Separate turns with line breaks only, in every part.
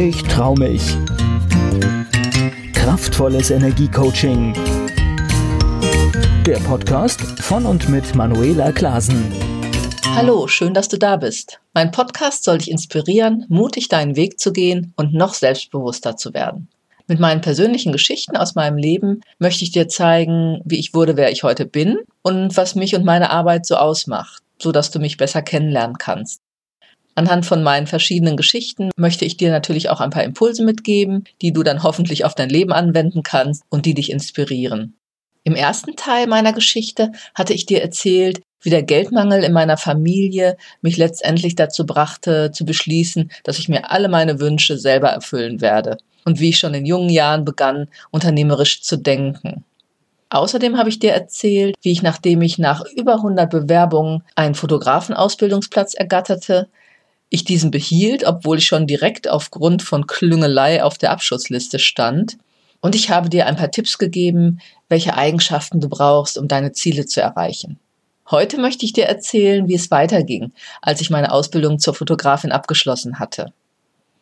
Ich trau mich. Kraftvolles Energiecoaching. Der Podcast von und mit Manuela Klasen.
Hallo, schön, dass du da bist. Mein Podcast soll dich inspirieren, mutig deinen Weg zu gehen und noch selbstbewusster zu werden. Mit meinen persönlichen Geschichten aus meinem Leben möchte ich dir zeigen, wie ich wurde, wer ich heute bin und was mich und meine Arbeit so ausmacht, so dass du mich besser kennenlernen kannst. Anhand von meinen verschiedenen Geschichten möchte ich dir natürlich auch ein paar Impulse mitgeben, die du dann hoffentlich auf dein Leben anwenden kannst und die dich inspirieren. Im ersten Teil meiner Geschichte hatte ich dir erzählt, wie der Geldmangel in meiner Familie mich letztendlich dazu brachte, zu beschließen, dass ich mir alle meine Wünsche selber erfüllen werde und wie ich schon in jungen Jahren begann, unternehmerisch zu denken. Außerdem habe ich dir erzählt, wie ich, nachdem ich nach über 100 Bewerbungen einen Fotografenausbildungsplatz ergatterte, ich diesen behielt, obwohl ich schon direkt aufgrund von Klüngelei auf der Abschussliste stand. Und ich habe dir ein paar Tipps gegeben, welche Eigenschaften du brauchst, um deine Ziele zu erreichen. Heute möchte ich dir erzählen, wie es weiterging, als ich meine Ausbildung zur Fotografin abgeschlossen hatte.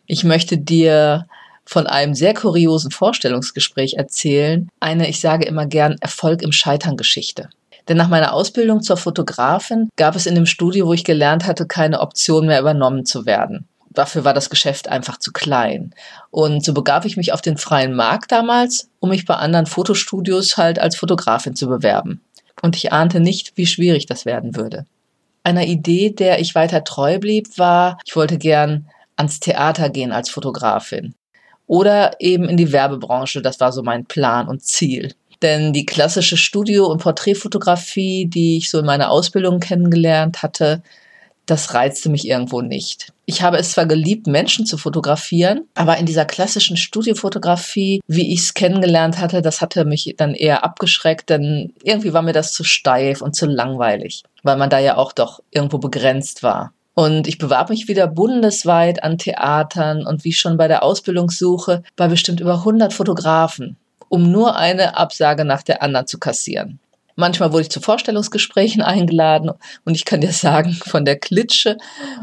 Ich möchte dir von einem sehr kuriosen Vorstellungsgespräch erzählen, eine, ich sage immer gern, Erfolg im Scheitern Geschichte. Denn nach meiner Ausbildung zur Fotografin gab es in dem Studio, wo ich gelernt hatte, keine Option mehr übernommen zu werden. Dafür war das Geschäft einfach zu klein. Und so begab ich mich auf den freien Markt damals, um mich bei anderen Fotostudios halt als Fotografin zu bewerben. Und ich ahnte nicht, wie schwierig das werden würde. Einer Idee, der ich weiter treu blieb, war, ich wollte gern ans Theater gehen als Fotografin. Oder eben in die Werbebranche, das war so mein Plan und Ziel. Denn die klassische Studio- und Porträtfotografie, die ich so in meiner Ausbildung kennengelernt hatte, das reizte mich irgendwo nicht. Ich habe es zwar geliebt, Menschen zu fotografieren, aber in dieser klassischen Studiofotografie, wie ich es kennengelernt hatte, das hatte mich dann eher abgeschreckt, denn irgendwie war mir das zu steif und zu langweilig, weil man da ja auch doch irgendwo begrenzt war. Und ich bewarb mich wieder bundesweit an Theatern und wie schon bei der Ausbildungssuche bei bestimmt über 100 Fotografen um nur eine Absage nach der anderen zu kassieren. Manchmal wurde ich zu Vorstellungsgesprächen eingeladen und ich kann dir sagen, von der Klitsche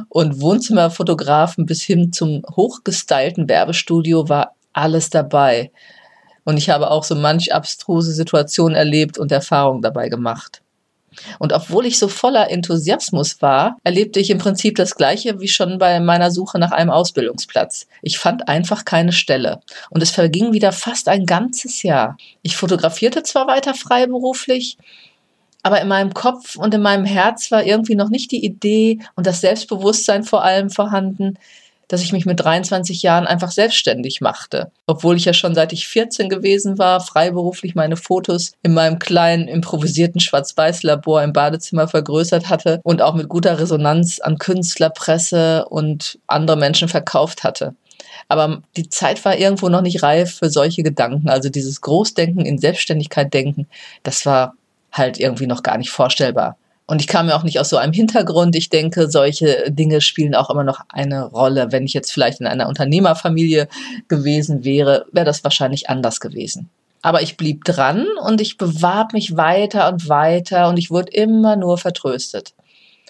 und Wohnzimmerfotografen bis hin zum hochgestylten Werbestudio war alles dabei. Und ich habe auch so manch abstruse Situation erlebt und Erfahrungen dabei gemacht. Und obwohl ich so voller Enthusiasmus war, erlebte ich im Prinzip das Gleiche wie schon bei meiner Suche nach einem Ausbildungsplatz. Ich fand einfach keine Stelle. Und es verging wieder fast ein ganzes Jahr. Ich fotografierte zwar weiter freiberuflich, aber in meinem Kopf und in meinem Herz war irgendwie noch nicht die Idee und das Selbstbewusstsein vor allem vorhanden, dass ich mich mit 23 Jahren einfach selbstständig machte. Obwohl ich ja schon seit ich 14 gewesen war, freiberuflich meine Fotos in meinem kleinen improvisierten Schwarz-Weiß-Labor im Badezimmer vergrößert hatte und auch mit guter Resonanz an Künstler, Presse und andere Menschen verkauft hatte. Aber die Zeit war irgendwo noch nicht reif für solche Gedanken. Also dieses Großdenken in Selbstständigkeit denken, das war halt irgendwie noch gar nicht vorstellbar. Und ich kam ja auch nicht aus so einem Hintergrund. Ich denke, solche Dinge spielen auch immer noch eine Rolle. Wenn ich jetzt vielleicht in einer Unternehmerfamilie gewesen wäre, wäre das wahrscheinlich anders gewesen. Aber ich blieb dran und ich bewarb mich weiter und weiter und ich wurde immer nur vertröstet.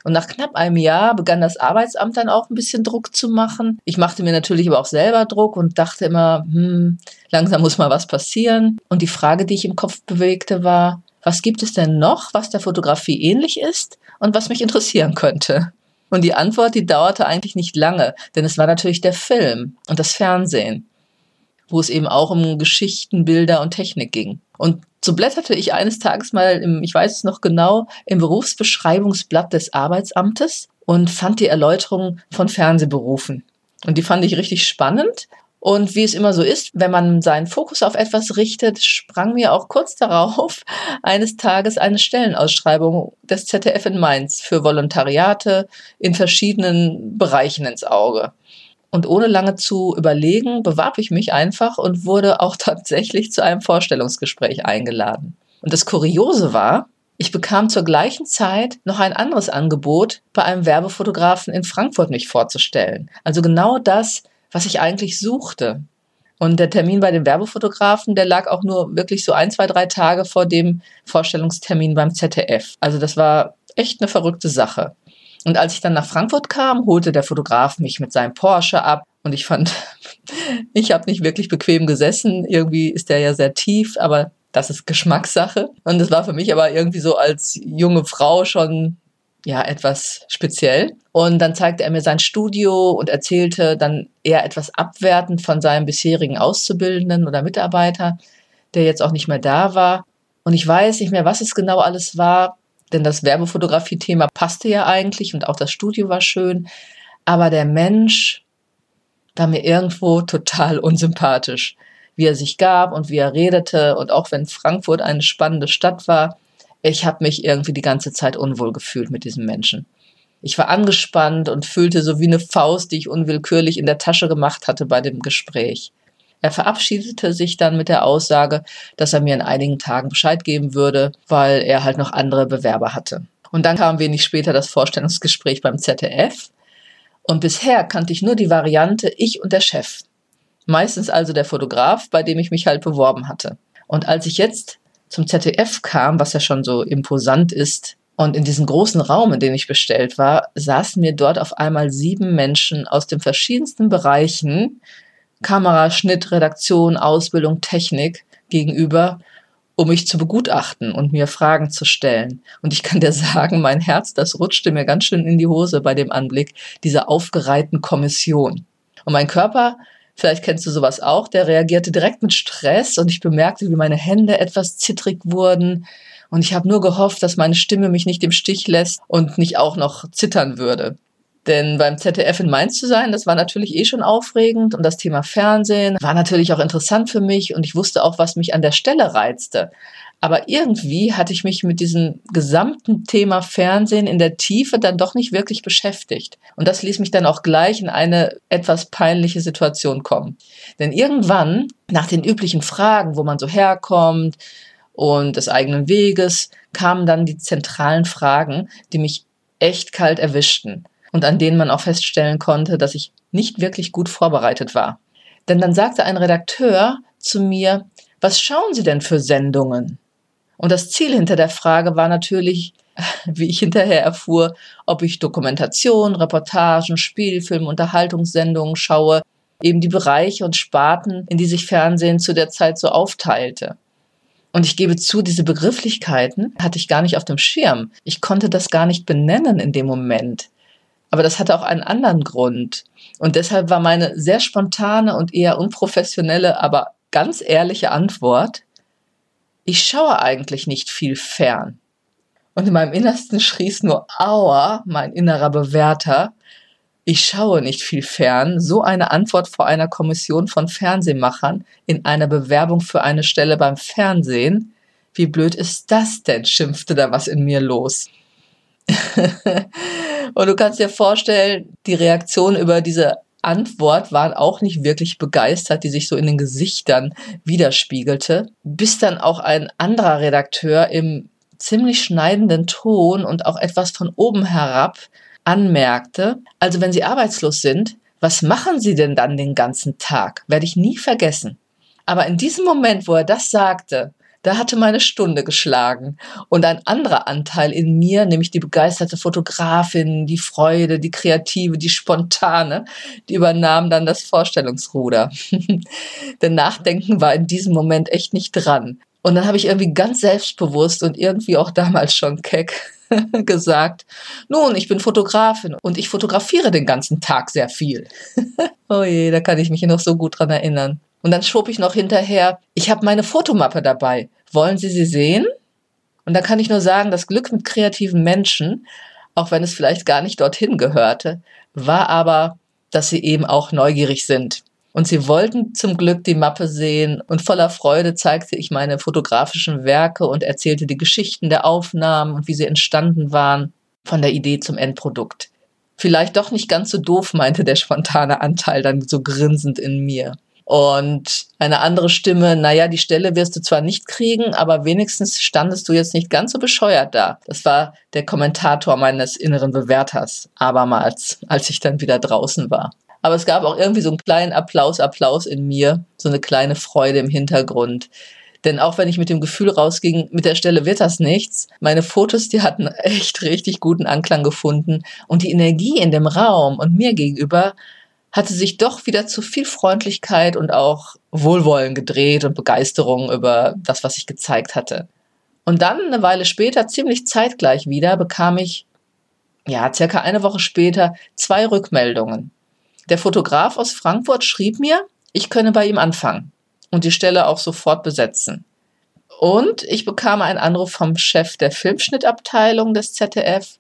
Und nach knapp einem Jahr begann das Arbeitsamt dann auch ein bisschen Druck zu machen. Ich machte mir natürlich aber auch selber Druck und dachte immer, hm, langsam muss mal was passieren. Und die Frage, die ich im Kopf bewegte, war, was gibt es denn noch, was der Fotografie ähnlich ist und was mich interessieren könnte? Und die Antwort, die dauerte eigentlich nicht lange, denn es war natürlich der Film und das Fernsehen, wo es eben auch um Geschichten, Bilder und Technik ging. Und so blätterte ich eines Tages mal, im, ich weiß es noch genau, im Berufsbeschreibungsblatt des Arbeitsamtes und fand die Erläuterung von Fernsehberufen. Und die fand ich richtig spannend und wie es immer so ist, wenn man seinen Fokus auf etwas richtet, sprang mir auch kurz darauf eines Tages eine Stellenausschreibung des ZDF in Mainz für Volontariate in verschiedenen Bereichen ins Auge. Und ohne lange zu überlegen, bewarb ich mich einfach und wurde auch tatsächlich zu einem Vorstellungsgespräch eingeladen. Und das Kuriose war, ich bekam zur gleichen Zeit noch ein anderes Angebot, bei einem Werbefotografen in Frankfurt mich vorzustellen. Also genau das, was ich eigentlich suchte. Und der Termin bei dem Werbefotografen, der lag auch nur wirklich so ein, zwei, drei Tage vor dem Vorstellungstermin beim ZDF. Also das war echt eine verrückte Sache. Und als ich dann nach Frankfurt kam, holte der Fotograf mich mit seinem Porsche ab Und ich fand, ich habe nicht wirklich bequem gesessen. Irgendwie ist der ja sehr tief, aber das ist Geschmackssache. Und es war für mich aber irgendwie so als junge Frau schon ja etwas speziell. Und dann zeigte er mir sein Studio und erzählte dann eher etwas abwertend von seinem bisherigen Auszubildenden oder Mitarbeiter, der jetzt auch nicht mehr da war. Und ich weiß nicht mehr, was es genau alles war, denn das Werbefotografie-Thema passte ja eigentlich und auch das Studio war schön. Aber der Mensch war mir irgendwo total unsympathisch. Wie er sich gab und wie er redete und auch wenn Frankfurt eine spannende Stadt war, ich habe mich irgendwie die ganze Zeit unwohl gefühlt mit diesem Menschen. Ich war angespannt und fühlte so wie eine Faust, die ich unwillkürlich in der Tasche gemacht hatte bei dem Gespräch. Er verabschiedete sich dann mit der Aussage, dass er mir in einigen Tagen Bescheid geben würde, weil er halt noch andere Bewerber hatte. Und dann kam wenig später das Vorstellungsgespräch beim ZDF. Und bisher kannte ich nur die Variante ich und der Chef. Meistens also der Fotograf, bei dem ich mich halt beworben hatte. Und als ich jetzt zum ZDF kam, was ja schon so imposant ist, und in diesem großen Raum, in dem ich bestellt war, saßen mir dort auf einmal sieben Menschen aus den verschiedensten Bereichen, Kamera, Schnitt, Redaktion, Ausbildung, Technik gegenüber, um mich zu begutachten und mir Fragen zu stellen. Und ich kann dir sagen, mein Herz, das rutschte mir ganz schön in die Hose bei dem Anblick dieser aufgereihten Kommission. Und mein Körper Vielleicht kennst du sowas auch. Der reagierte direkt mit Stress und ich bemerkte, wie meine Hände etwas zittrig wurden. Und ich habe nur gehofft, dass meine Stimme mich nicht im Stich lässt und nicht auch noch zittern würde. Denn beim ZDF in Mainz zu sein, das war natürlich eh schon aufregend und das Thema Fernsehen war natürlich auch interessant für mich und ich wusste auch, was mich an der Stelle reizte. Aber irgendwie hatte ich mich mit diesem gesamten Thema Fernsehen in der Tiefe dann doch nicht wirklich beschäftigt. Und das ließ mich dann auch gleich in eine etwas peinliche Situation kommen. Denn irgendwann, nach den üblichen Fragen, wo man so herkommt und des eigenen Weges, kamen dann die zentralen Fragen, die mich echt kalt erwischten und an denen man auch feststellen konnte, dass ich nicht wirklich gut vorbereitet war. Denn dann sagte ein Redakteur zu mir, was schauen Sie denn für Sendungen? Und das Ziel hinter der Frage war natürlich, wie ich hinterher erfuhr, ob ich Dokumentation, Reportagen, Spielfilm, Unterhaltungssendungen schaue, eben die Bereiche und Sparten, in die sich Fernsehen zu der Zeit so aufteilte. Und ich gebe zu, diese Begrifflichkeiten hatte ich gar nicht auf dem Schirm. Ich konnte das gar nicht benennen in dem Moment. Aber das hatte auch einen anderen Grund. Und deshalb war meine sehr spontane und eher unprofessionelle, aber ganz ehrliche Antwort, ich schaue eigentlich nicht viel fern. Und in meinem Innersten schrie es nur, aua, mein innerer Bewerter, ich schaue nicht viel fern. So eine Antwort vor einer Kommission von Fernsehmachern in einer Bewerbung für eine Stelle beim Fernsehen. Wie blöd ist das denn? schimpfte da was in mir los. Und du kannst dir vorstellen, die Reaktion über diese Antwort waren auch nicht wirklich begeistert, die sich so in den Gesichtern widerspiegelte, bis dann auch ein anderer Redakteur im ziemlich schneidenden Ton und auch etwas von oben herab anmerkte, also wenn Sie arbeitslos sind, was machen Sie denn dann den ganzen Tag? Werde ich nie vergessen. Aber in diesem Moment, wo er das sagte, da hatte meine Stunde geschlagen. Und ein anderer Anteil in mir, nämlich die begeisterte Fotografin, die Freude, die Kreative, die Spontane, die übernahm dann das Vorstellungsruder. Denn Nachdenken war in diesem Moment echt nicht dran. Und dann habe ich irgendwie ganz selbstbewusst und irgendwie auch damals schon keck gesagt, nun, ich bin Fotografin und ich fotografiere den ganzen Tag sehr viel. oh je, da kann ich mich noch so gut dran erinnern. Und dann schob ich noch hinterher, ich habe meine Fotomappe dabei. Wollen Sie sie sehen? Und da kann ich nur sagen, das Glück mit kreativen Menschen, auch wenn es vielleicht gar nicht dorthin gehörte, war aber, dass sie eben auch neugierig sind. Und sie wollten zum Glück die Mappe sehen und voller Freude zeigte ich meine fotografischen Werke und erzählte die Geschichten der Aufnahmen und wie sie entstanden waren, von der Idee zum Endprodukt. Vielleicht doch nicht ganz so doof, meinte der spontane Anteil dann so grinsend in mir. Und eine andere Stimme, naja, die Stelle wirst du zwar nicht kriegen, aber wenigstens standest du jetzt nicht ganz so bescheuert da. Das war der Kommentator meines inneren Bewerters, abermals, als ich dann wieder draußen war. Aber es gab auch irgendwie so einen kleinen Applaus, Applaus in mir, so eine kleine Freude im Hintergrund. Denn auch wenn ich mit dem Gefühl rausging, mit der Stelle wird das nichts, meine Fotos, die hatten echt richtig guten Anklang gefunden und die Energie in dem Raum und mir gegenüber hatte sich doch wieder zu viel Freundlichkeit und auch Wohlwollen gedreht und Begeisterung über das, was ich gezeigt hatte. Und dann, eine Weile später, ziemlich zeitgleich wieder, bekam ich, ja, circa eine Woche später, zwei Rückmeldungen. Der Fotograf aus Frankfurt schrieb mir, ich könne bei ihm anfangen und die Stelle auch sofort besetzen. Und ich bekam einen Anruf vom Chef der Filmschnittabteilung des ZDF.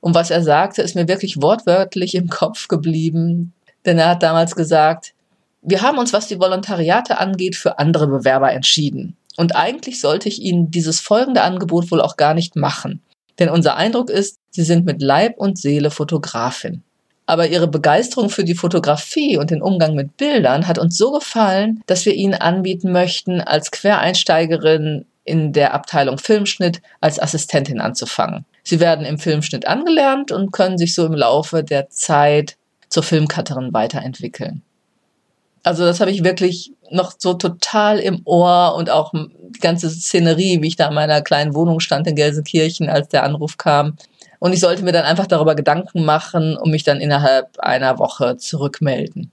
Und was er sagte, ist mir wirklich wortwörtlich im Kopf geblieben. Denn er hat damals gesagt, wir haben uns, was die Volontariate angeht, für andere Bewerber entschieden. Und eigentlich sollte ich Ihnen dieses folgende Angebot wohl auch gar nicht machen. Denn unser Eindruck ist, Sie sind mit Leib und Seele Fotografin. Aber Ihre Begeisterung für die Fotografie und den Umgang mit Bildern hat uns so gefallen, dass wir Ihnen anbieten möchten, als Quereinsteigerin in der Abteilung Filmschnitt als Assistentin anzufangen. Sie werden im Filmschnitt angelernt und können sich so im Laufe der Zeit zur Filmcutterin weiterentwickeln. Also das habe ich wirklich noch so total im Ohr und auch die ganze Szenerie, wie ich da in meiner kleinen Wohnung stand in Gelsenkirchen, als der Anruf kam. Und ich sollte mir dann einfach darüber Gedanken machen und mich dann innerhalb einer Woche zurückmelden.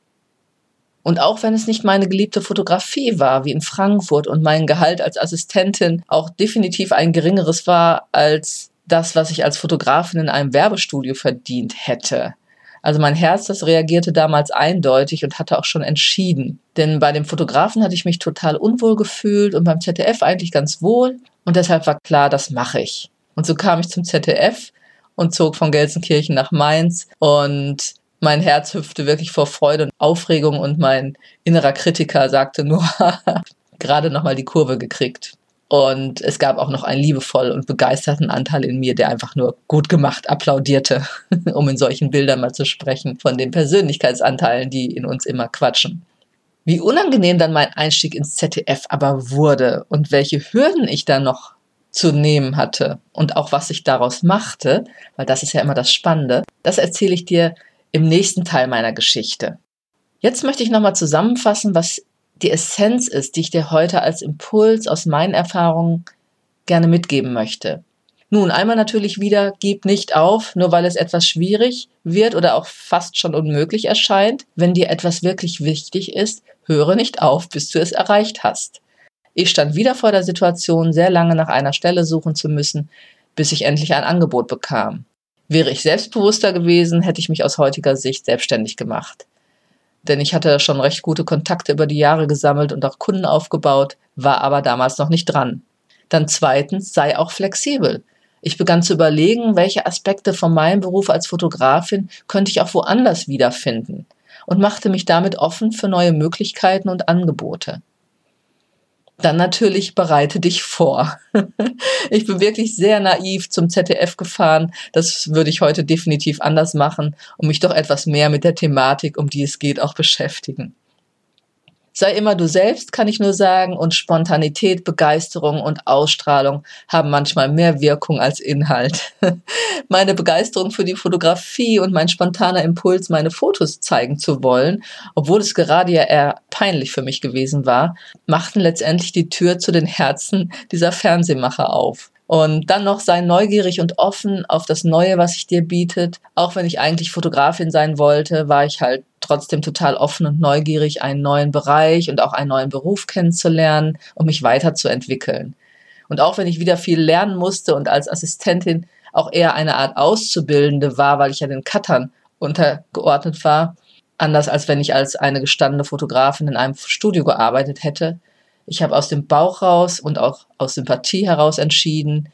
Und auch wenn es nicht meine geliebte Fotografie war, wie in Frankfurt, und mein Gehalt als Assistentin auch definitiv ein geringeres war als das, was ich als Fotografin in einem Werbestudio verdient hätte, also mein Herz, das reagierte damals eindeutig und hatte auch schon entschieden. Denn bei dem Fotografen hatte ich mich total unwohl gefühlt und beim ZDF eigentlich ganz wohl. Und deshalb war klar, das mache ich. Und so kam ich zum ZDF und zog von Gelsenkirchen nach Mainz und mein Herz hüpfte wirklich vor Freude und Aufregung und mein innerer Kritiker sagte nur, gerade nochmal die Kurve gekriegt. Und es gab auch noch einen liebevoll und begeisterten Anteil in mir, der einfach nur gut gemacht applaudierte, um in solchen Bildern mal zu sprechen, von den Persönlichkeitsanteilen, die in uns immer quatschen. Wie unangenehm dann mein Einstieg ins ZDF aber wurde und welche Hürden ich da noch zu nehmen hatte und auch was ich daraus machte, weil das ist ja immer das Spannende, das erzähle ich dir im nächsten Teil meiner Geschichte. Jetzt möchte ich nochmal zusammenfassen, was die Essenz ist, die ich dir heute als Impuls aus meinen Erfahrungen gerne mitgeben möchte. Nun, einmal natürlich wieder, gib nicht auf, nur weil es etwas schwierig wird oder auch fast schon unmöglich erscheint. Wenn dir etwas wirklich wichtig ist, höre nicht auf, bis du es erreicht hast. Ich stand wieder vor der Situation, sehr lange nach einer Stelle suchen zu müssen, bis ich endlich ein Angebot bekam. Wäre ich selbstbewusster gewesen, hätte ich mich aus heutiger Sicht selbstständig gemacht denn ich hatte schon recht gute Kontakte über die Jahre gesammelt und auch Kunden aufgebaut, war aber damals noch nicht dran. Dann zweitens, sei auch flexibel. Ich begann zu überlegen, welche Aspekte von meinem Beruf als Fotografin könnte ich auch woanders wiederfinden und machte mich damit offen für neue Möglichkeiten und Angebote dann natürlich bereite dich vor. ich bin wirklich sehr naiv zum ZDF gefahren. Das würde ich heute definitiv anders machen und mich doch etwas mehr mit der Thematik, um die es geht, auch beschäftigen. Sei immer du selbst, kann ich nur sagen, und Spontanität, Begeisterung und Ausstrahlung haben manchmal mehr Wirkung als Inhalt. Meine Begeisterung für die Fotografie und mein spontaner Impuls, meine Fotos zeigen zu wollen, obwohl es gerade ja eher peinlich für mich gewesen war, machten letztendlich die Tür zu den Herzen dieser Fernsehmacher auf. Und dann noch sei neugierig und offen auf das Neue, was sich dir bietet. Auch wenn ich eigentlich Fotografin sein wollte, war ich halt trotzdem total offen und neugierig, einen neuen Bereich und auch einen neuen Beruf kennenzulernen und mich weiterzuentwickeln. Und auch wenn ich wieder viel lernen musste und als Assistentin auch eher eine Art Auszubildende war, weil ich ja den Cuttern untergeordnet war, anders als wenn ich als eine gestandene Fotografin in einem Studio gearbeitet hätte, ich habe aus dem Bauch raus und auch aus Sympathie heraus entschieden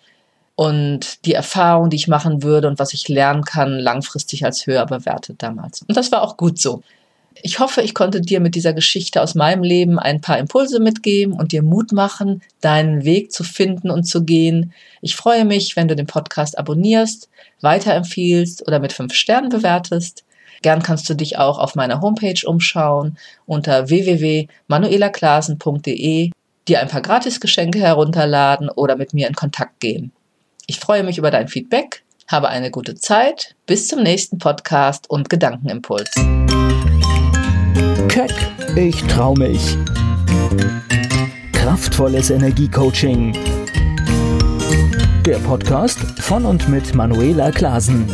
und die Erfahrung, die ich machen würde und was ich lernen kann, langfristig als höher bewertet damals. Und das war auch gut so. Ich hoffe, ich konnte dir mit dieser Geschichte aus meinem Leben ein paar Impulse mitgeben und dir Mut machen, deinen Weg zu finden und zu gehen. Ich freue mich, wenn du den Podcast abonnierst, weiterempfiehlst oder mit fünf Sternen bewertest. Gern kannst du dich auch auf meiner Homepage umschauen unter www.manuelaklasen.de, dir ein paar Gratisgeschenke herunterladen oder mit mir in Kontakt gehen. Ich freue mich über dein Feedback, habe eine gute Zeit, bis zum nächsten Podcast und Gedankenimpuls.
Keck, ich trau mich. Kraftvolles Energiecoaching. Der Podcast von und mit Manuela Klasen.